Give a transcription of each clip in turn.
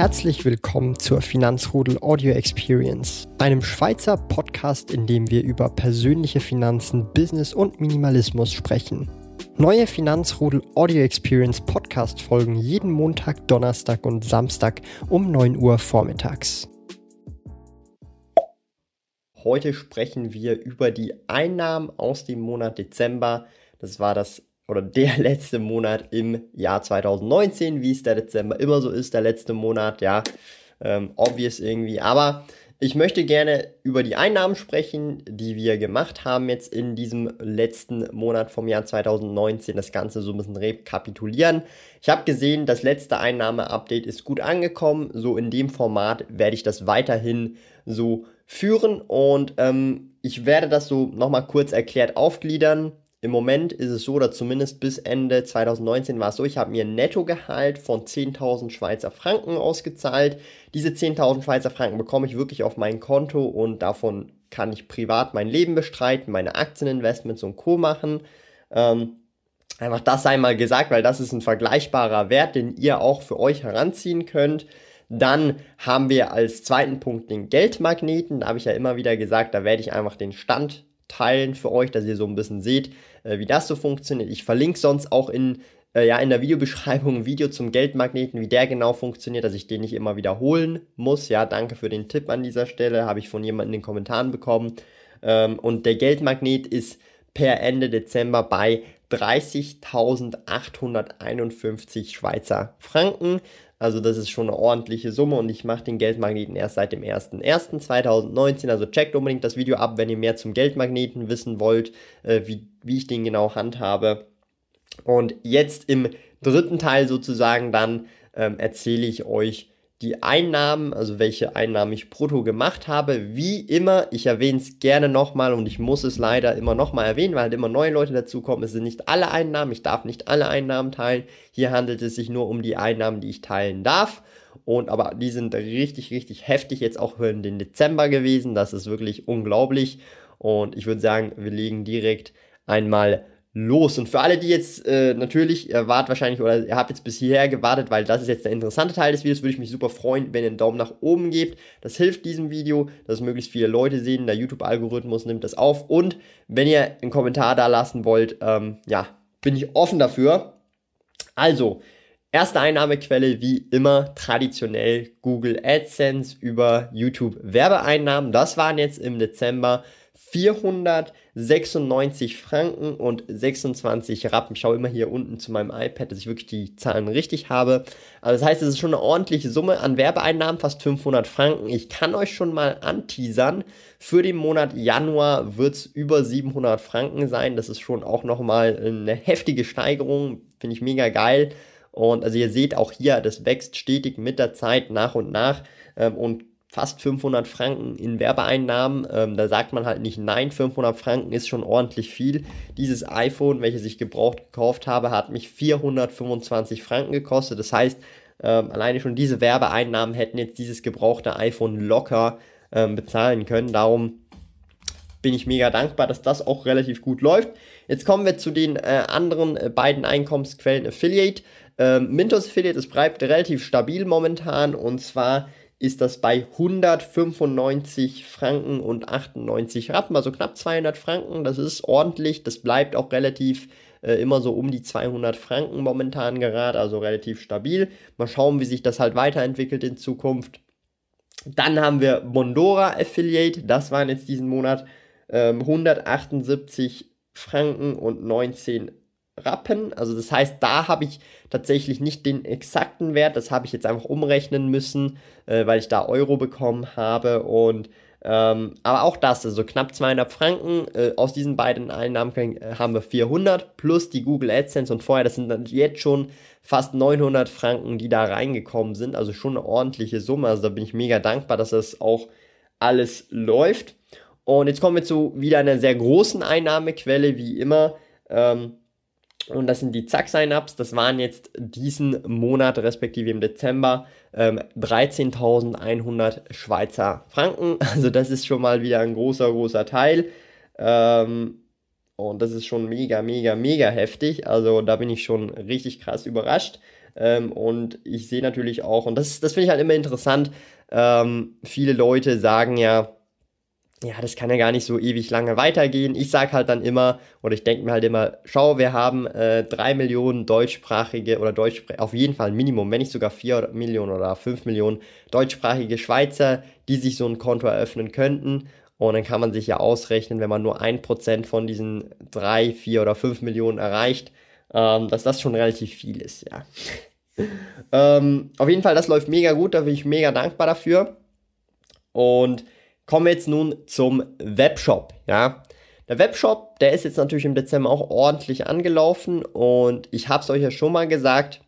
Herzlich willkommen zur Finanzrudel Audio Experience, einem Schweizer Podcast, in dem wir über persönliche Finanzen, Business und Minimalismus sprechen. Neue Finanzrudel Audio Experience Podcast folgen jeden Montag, Donnerstag und Samstag um 9 Uhr vormittags. Heute sprechen wir über die Einnahmen aus dem Monat Dezember. Das war das oder der letzte Monat im Jahr 2019, wie es der Dezember immer so ist, der letzte Monat, ja, ähm, obvious irgendwie. Aber ich möchte gerne über die Einnahmen sprechen, die wir gemacht haben jetzt in diesem letzten Monat vom Jahr 2019. Das Ganze so ein bisschen rekapitulieren. Ich habe gesehen, das letzte Einnahme-Update ist gut angekommen. So in dem Format werde ich das weiterhin so führen und ähm, ich werde das so nochmal kurz erklärt aufgliedern. Im Moment ist es so, oder zumindest bis Ende 2019 war es so, ich habe mir ein Nettogehalt von 10.000 Schweizer Franken ausgezahlt. Diese 10.000 Schweizer Franken bekomme ich wirklich auf mein Konto und davon kann ich privat mein Leben bestreiten, meine Aktieninvestments und Co. machen. Ähm, einfach das sei mal gesagt, weil das ist ein vergleichbarer Wert, den ihr auch für euch heranziehen könnt. Dann haben wir als zweiten Punkt den Geldmagneten. Da habe ich ja immer wieder gesagt, da werde ich einfach den Stand teilen für euch, dass ihr so ein bisschen seht, äh, wie das so funktioniert. Ich verlinke sonst auch in, äh, ja, in der Videobeschreibung ein Video zum Geldmagneten, wie der genau funktioniert, dass ich den nicht immer wiederholen muss. Ja, danke für den Tipp an dieser Stelle, habe ich von jemandem in den Kommentaren bekommen. Ähm, und der Geldmagnet ist per Ende Dezember bei 30.851 Schweizer Franken. Also das ist schon eine ordentliche Summe und ich mache den Geldmagneten erst seit dem 01.01.2019. Also checkt unbedingt das Video ab, wenn ihr mehr zum Geldmagneten wissen wollt, äh, wie, wie ich den genau handhabe. Und jetzt im dritten Teil sozusagen dann ähm, erzähle ich euch, die Einnahmen, also welche Einnahmen ich brutto gemacht habe. Wie immer, ich erwähne es gerne nochmal und ich muss es leider immer nochmal erwähnen, weil halt immer neue Leute dazukommen. Es sind nicht alle Einnahmen, ich darf nicht alle Einnahmen teilen. Hier handelt es sich nur um die Einnahmen, die ich teilen darf. Und aber die sind richtig, richtig heftig jetzt auch in den Dezember gewesen. Das ist wirklich unglaublich. Und ich würde sagen, wir legen direkt einmal los. Und für alle, die jetzt äh, natürlich, ihr wart wahrscheinlich oder ihr habt jetzt bis hierher gewartet, weil das ist jetzt der interessante Teil des Videos, würde ich mich super freuen, wenn ihr einen Daumen nach oben gebt. Das hilft diesem Video, dass möglichst viele Leute sehen. Der YouTube-Algorithmus nimmt das auf. Und wenn ihr einen Kommentar da lassen wollt, ähm, ja, bin ich offen dafür. Also, erste Einnahmequelle wie immer traditionell Google AdSense über YouTube Werbeeinnahmen. Das waren jetzt im Dezember 496 Franken und 26 Rappen. Ich schaue immer hier unten zu meinem iPad, dass ich wirklich die Zahlen richtig habe. Also das heißt, es ist schon eine ordentliche Summe an Werbeeinnahmen, fast 500 Franken. Ich kann euch schon mal anteasern, für den Monat Januar wird es über 700 Franken sein. Das ist schon auch nochmal eine heftige Steigerung, finde ich mega geil. Und also ihr seht auch hier, das wächst stetig mit der Zeit nach und nach. Ähm, und fast 500 Franken in Werbeeinnahmen. Ähm, da sagt man halt nicht nein, 500 Franken ist schon ordentlich viel. Dieses iPhone, welches ich gebraucht gekauft habe, hat mich 425 Franken gekostet. Das heißt, ähm, alleine schon diese Werbeeinnahmen hätten jetzt dieses gebrauchte iPhone locker ähm, bezahlen können. Darum bin ich mega dankbar, dass das auch relativ gut läuft. Jetzt kommen wir zu den äh, anderen äh, beiden Einkommensquellen Affiliate. Ähm, Mintos Affiliate, es bleibt relativ stabil momentan und zwar ist das bei 195 Franken und 98 Rappen, also knapp 200 Franken. Das ist ordentlich, das bleibt auch relativ äh, immer so um die 200 Franken momentan gerade, also relativ stabil. Mal schauen, wie sich das halt weiterentwickelt in Zukunft. Dann haben wir Mondora Affiliate, das waren jetzt diesen Monat ähm, 178 Franken und 19 Rappen. Also das heißt, da habe ich tatsächlich nicht den exakten Wert. Das habe ich jetzt einfach umrechnen müssen, äh, weil ich da Euro bekommen habe. Und ähm, aber auch das, also knapp 200 Franken. Äh, aus diesen beiden Einnahmen äh, haben wir 400 plus die Google AdSense und vorher, das sind dann jetzt schon fast 900 Franken, die da reingekommen sind. Also schon eine ordentliche Summe. Also da bin ich mega dankbar, dass das auch alles läuft. Und jetzt kommen wir zu wieder einer sehr großen Einnahmequelle, wie immer. Ähm, und das sind die Zack-Sign-Ups. Das waren jetzt diesen Monat, respektive im Dezember, ähm, 13.100 Schweizer Franken. Also das ist schon mal wieder ein großer, großer Teil. Ähm, und das ist schon mega, mega, mega heftig. Also da bin ich schon richtig krass überrascht. Ähm, und ich sehe natürlich auch, und das, das finde ich halt immer interessant, ähm, viele Leute sagen ja, ja, das kann ja gar nicht so ewig lange weitergehen. Ich sage halt dann immer, oder ich denke mir halt immer, schau, wir haben äh, Millionen deutschsprachige oder deutschsprachige, auf jeden Fall Minimum, wenn nicht sogar vier Millionen oder fünf Millionen deutschsprachige Schweizer, die sich so ein Konto eröffnen könnten. Und dann kann man sich ja ausrechnen, wenn man nur ein Prozent von diesen drei, vier oder fünf Millionen erreicht, ähm, dass das schon relativ viel ist, ja. ähm, auf jeden Fall, das läuft mega gut, da bin ich mega dankbar dafür. Und kommen wir jetzt nun zum Webshop, ja. Der Webshop, der ist jetzt natürlich im Dezember auch ordentlich angelaufen und ich habe es euch ja schon mal gesagt,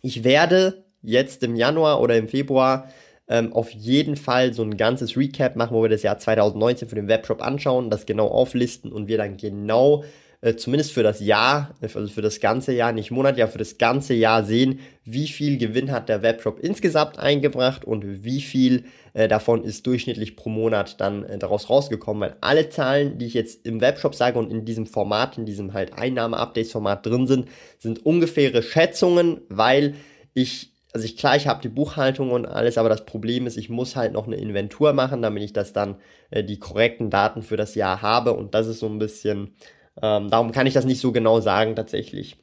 ich werde jetzt im Januar oder im Februar ähm, auf jeden Fall so ein ganzes Recap machen, wo wir das Jahr 2019 für den Webshop anschauen, das genau auflisten und wir dann genau äh, zumindest für das Jahr, also für das ganze Jahr, nicht Monat, ja für das ganze Jahr sehen, wie viel Gewinn hat der Webshop insgesamt eingebracht und wie viel äh, davon ist durchschnittlich pro Monat dann äh, daraus rausgekommen, weil alle Zahlen, die ich jetzt im Webshop sage und in diesem Format, in diesem halt Einnahme-Updates-Format drin sind, sind ungefähre Schätzungen, weil ich also ich klar, ich habe die Buchhaltung und alles, aber das Problem ist, ich muss halt noch eine Inventur machen, damit ich das dann äh, die korrekten Daten für das Jahr habe und das ist so ein bisschen ähm, darum kann ich das nicht so genau sagen tatsächlich.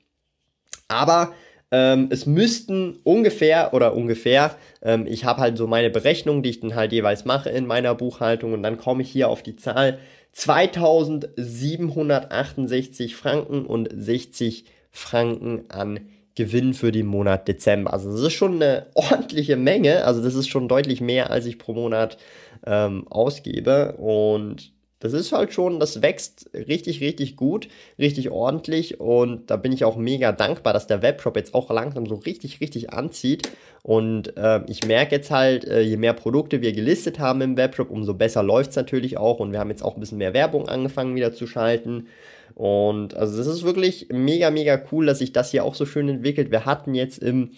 Aber ähm, es müssten ungefähr oder ungefähr, ähm, ich habe halt so meine Berechnungen, die ich dann halt jeweils mache in meiner Buchhaltung und dann komme ich hier auf die Zahl 2768 Franken und 60 Franken an Gewinn für den Monat Dezember. Also das ist schon eine ordentliche Menge, also das ist schon deutlich mehr, als ich pro Monat ähm, ausgebe und das ist halt schon, das wächst richtig, richtig gut, richtig ordentlich und da bin ich auch mega dankbar, dass der Webshop jetzt auch langsam so richtig, richtig anzieht. Und äh, ich merke jetzt halt, äh, je mehr Produkte wir gelistet haben im Webshop, umso besser läuft es natürlich auch und wir haben jetzt auch ein bisschen mehr Werbung angefangen wieder zu schalten. Und also das ist wirklich mega, mega cool, dass sich das hier auch so schön entwickelt. Wir hatten jetzt im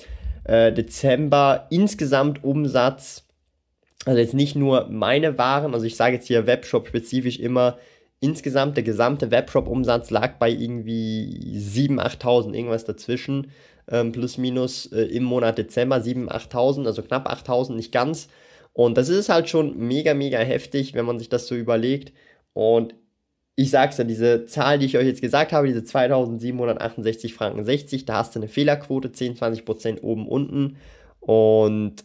äh, Dezember insgesamt Umsatz also jetzt nicht nur meine Waren, also ich sage jetzt hier Webshop spezifisch immer, insgesamt der gesamte Webshop-Umsatz lag bei irgendwie 7.000, 8.000, irgendwas dazwischen, ähm, plus minus äh, im Monat Dezember 7.000, 8.000, also knapp 8.000, nicht ganz. Und das ist halt schon mega, mega heftig, wenn man sich das so überlegt. Und ich sag's ja, diese Zahl, die ich euch jetzt gesagt habe, diese 2768 Franken 60, da hast du eine Fehlerquote, 10, 20 Prozent oben, unten. Und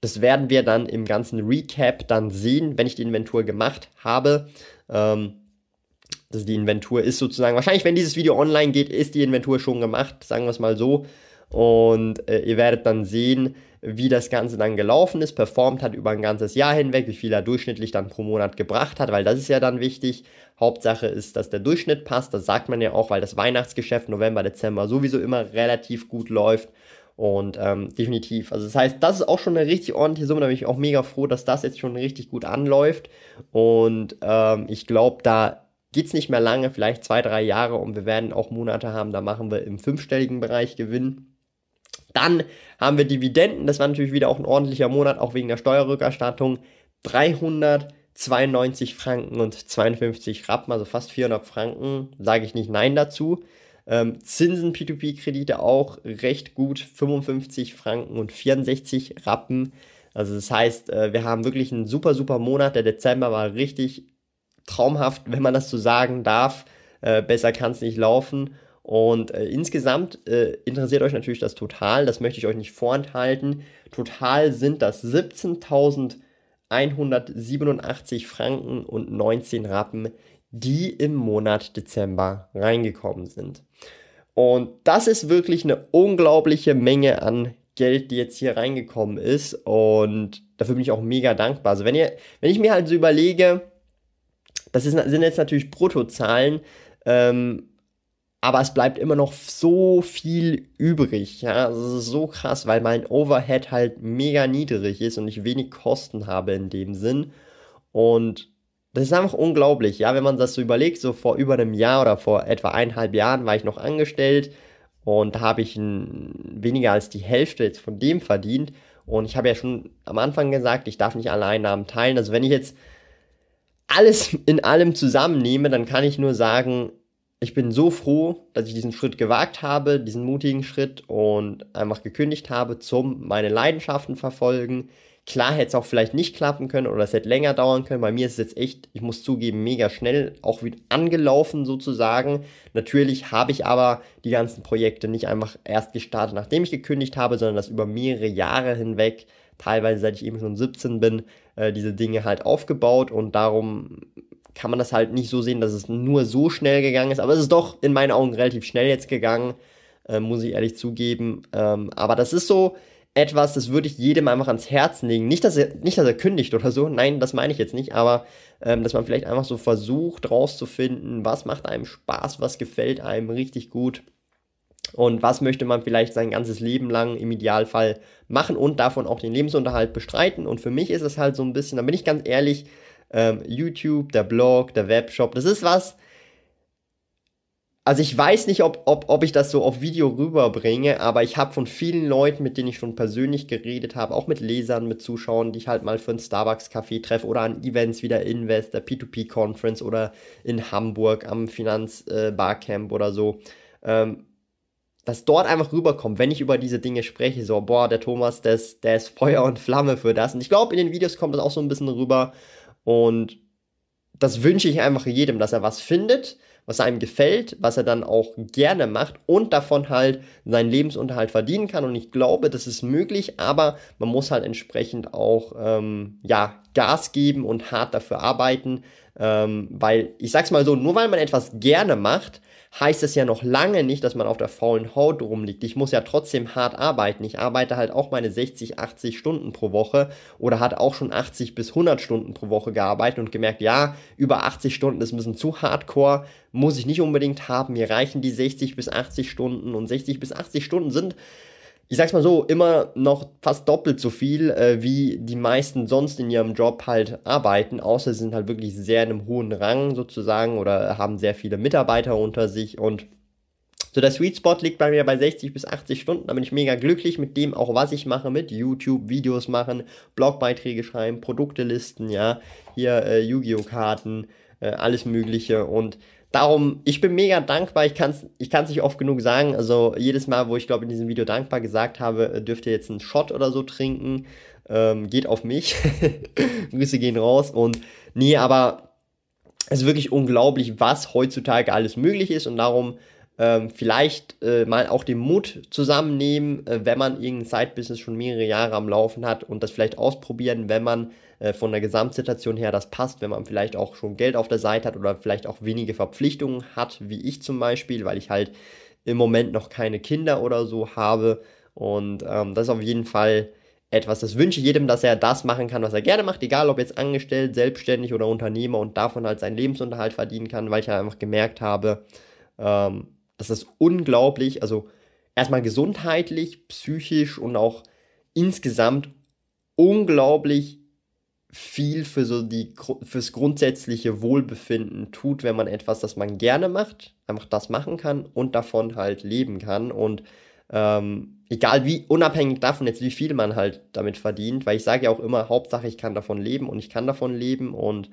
das werden wir dann im ganzen Recap dann sehen, wenn ich die Inventur gemacht habe. Ähm, also die Inventur ist sozusagen, wahrscheinlich, wenn dieses Video online geht, ist die Inventur schon gemacht, sagen wir es mal so. Und äh, ihr werdet dann sehen, wie das Ganze dann gelaufen ist, performt hat über ein ganzes Jahr hinweg, wie viel er durchschnittlich dann pro Monat gebracht hat, weil das ist ja dann wichtig. Hauptsache ist, dass der Durchschnitt passt, das sagt man ja auch, weil das Weihnachtsgeschäft November, Dezember sowieso immer relativ gut läuft. Und ähm, definitiv. Also das heißt, das ist auch schon eine richtig ordentliche Summe. Da bin ich auch mega froh, dass das jetzt schon richtig gut anläuft. Und ähm, ich glaube, da geht es nicht mehr lange, vielleicht zwei, drei Jahre und wir werden auch Monate haben, da machen wir im fünfstelligen Bereich Gewinn. Dann haben wir Dividenden, das war natürlich wieder auch ein ordentlicher Monat, auch wegen der Steuerrückerstattung. 392 Franken und 52 Rappen, also fast 400 Franken, sage ich nicht Nein dazu. Ähm, Zinsen P2P-Kredite auch recht gut, 55 Franken und 64 Rappen. Also das heißt, äh, wir haben wirklich einen super, super Monat. Der Dezember war richtig traumhaft, wenn man das so sagen darf. Äh, besser kann es nicht laufen. Und äh, insgesamt äh, interessiert euch natürlich das Total, das möchte ich euch nicht vorenthalten. Total sind das 17.187 Franken und 19 Rappen, die im Monat Dezember reingekommen sind. Und das ist wirklich eine unglaubliche Menge an Geld, die jetzt hier reingekommen ist. Und dafür bin ich auch mega dankbar. Also wenn ihr, wenn ich mir halt so überlege, das ist, sind jetzt natürlich Bruttozahlen, ähm, aber es bleibt immer noch so viel übrig. Ja, also das ist so krass, weil mein Overhead halt mega niedrig ist und ich wenig Kosten habe in dem Sinn. Und das ist einfach unglaublich, ja, wenn man das so überlegt, so vor über einem Jahr oder vor etwa eineinhalb Jahren war ich noch angestellt und da habe ich weniger als die Hälfte jetzt von dem verdient. Und ich habe ja schon am Anfang gesagt, ich darf nicht alle Einnahmen teilen, also wenn ich jetzt alles in allem zusammennehme, dann kann ich nur sagen, ich bin so froh, dass ich diesen Schritt gewagt habe, diesen mutigen Schritt und einfach gekündigt habe zum meine Leidenschaften verfolgen. Klar hätte es auch vielleicht nicht klappen können oder es hätte länger dauern können. Bei mir ist es jetzt echt, ich muss zugeben, mega schnell auch wieder angelaufen sozusagen. Natürlich habe ich aber die ganzen Projekte nicht einfach erst gestartet, nachdem ich gekündigt habe, sondern das über mehrere Jahre hinweg, teilweise seit ich eben schon 17 bin, äh, diese Dinge halt aufgebaut und darum kann man das halt nicht so sehen, dass es nur so schnell gegangen ist. Aber es ist doch in meinen Augen relativ schnell jetzt gegangen, äh, muss ich ehrlich zugeben. Ähm, aber das ist so etwas, das würde ich jedem einfach ans Herzen legen. Nicht, dass er, nicht, dass er kündigt oder so, nein, das meine ich jetzt nicht, aber ähm, dass man vielleicht einfach so versucht rauszufinden, was macht einem Spaß, was gefällt einem richtig gut und was möchte man vielleicht sein ganzes Leben lang im Idealfall machen und davon auch den Lebensunterhalt bestreiten. Und für mich ist es halt so ein bisschen, da bin ich ganz ehrlich, ähm, YouTube, der Blog, der Webshop, das ist was. Also ich weiß nicht, ob, ob, ob ich das so auf Video rüberbringe, aber ich habe von vielen Leuten, mit denen ich schon persönlich geredet habe, auch mit Lesern, mit Zuschauern, die ich halt mal für ein Starbucks-Café treffe oder an Events wie der Invest, der P2P-Conference oder in Hamburg am Finanz-Barcamp äh, oder so, ähm, dass dort einfach rüberkommt, wenn ich über diese Dinge spreche, so, boah, der Thomas, der ist, der ist Feuer und Flamme für das. Und ich glaube, in den Videos kommt das auch so ein bisschen rüber. Und das wünsche ich einfach jedem, dass er was findet, was einem gefällt, was er dann auch gerne macht und davon halt seinen Lebensunterhalt verdienen kann. Und ich glaube, das ist möglich, aber man muss halt entsprechend auch ähm, ja, Gas geben und hart dafür arbeiten. Ähm, weil, ich sag's mal so, nur weil man etwas gerne macht, heißt es ja noch lange nicht, dass man auf der faulen Haut rumliegt. Ich muss ja trotzdem hart arbeiten. Ich arbeite halt auch meine 60, 80 Stunden pro Woche oder hat auch schon 80 bis 100 Stunden pro Woche gearbeitet und gemerkt, ja, über 80 Stunden ist ein bisschen zu hardcore, muss ich nicht unbedingt haben. Mir reichen die 60 bis 80 Stunden und 60 bis 80 Stunden sind ich sag's mal so, immer noch fast doppelt so viel, äh, wie die meisten sonst in ihrem Job halt arbeiten, außer sie sind halt wirklich sehr in einem hohen Rang sozusagen oder haben sehr viele Mitarbeiter unter sich und so der Sweet Spot liegt bei mir bei 60 bis 80 Stunden, da bin ich mega glücklich mit dem auch, was ich mache, mit YouTube, Videos machen, Blogbeiträge schreiben, Produktelisten, ja, hier äh, Yu-Gi-Oh! Karten, äh, alles mögliche und Darum, ich bin mega dankbar. Ich kann es ich kann's nicht oft genug sagen. Also jedes Mal, wo ich glaube in diesem Video dankbar gesagt habe, äh, dürft ihr jetzt einen Shot oder so trinken. Ähm, geht auf mich. Grüße gehen raus. Und nee, aber es ist wirklich unglaublich, was heutzutage alles möglich ist. Und darum ähm, vielleicht äh, mal auch den Mut zusammennehmen, äh, wenn man irgendein Side-Business schon mehrere Jahre am Laufen hat und das vielleicht ausprobieren, wenn man äh, von der Gesamtsituation her das passt, wenn man vielleicht auch schon Geld auf der Seite hat oder vielleicht auch wenige Verpflichtungen hat, wie ich zum Beispiel, weil ich halt im Moment noch keine Kinder oder so habe. Und ähm, das ist auf jeden Fall etwas, das wünsche jedem, dass er das machen kann, was er gerne macht, egal ob jetzt angestellt, selbstständig oder Unternehmer und davon halt seinen Lebensunterhalt verdienen kann, weil ich halt einfach gemerkt habe, ähm, das ist unglaublich, also erstmal gesundheitlich, psychisch und auch insgesamt unglaublich viel für so die fürs grundsätzliche Wohlbefinden tut, wenn man etwas, das man gerne macht, einfach das machen kann und davon halt leben kann und ähm, egal wie unabhängig davon jetzt wie viel man halt damit verdient, weil ich sage ja auch immer Hauptsache ich kann davon leben und ich kann davon leben und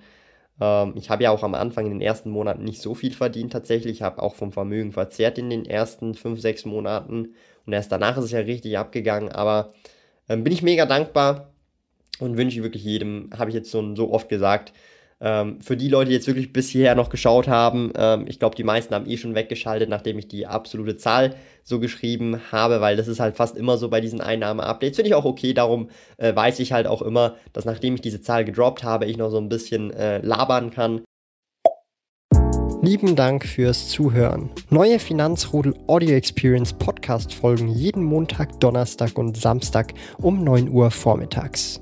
ähm, ich habe ja auch am Anfang in den ersten Monaten nicht so viel verdient tatsächlich. Ich habe auch vom Vermögen verzehrt in den ersten fünf, sechs Monaten. Und erst danach ist es ja richtig abgegangen. Aber ähm, bin ich mega dankbar und wünsche wirklich jedem, habe ich jetzt so, so oft gesagt, ähm, für die Leute, die jetzt wirklich bis hierher noch geschaut haben, ähm, ich glaube, die meisten haben eh schon weggeschaltet, nachdem ich die absolute Zahl so geschrieben habe, weil das ist halt fast immer so bei diesen Einnahme-Updates. Finde ich auch okay, darum äh, weiß ich halt auch immer, dass nachdem ich diese Zahl gedroppt habe, ich noch so ein bisschen äh, labern kann. Lieben Dank fürs Zuhören. Neue Finanzrudel Audio Experience Podcast folgen jeden Montag, Donnerstag und Samstag um 9 Uhr vormittags.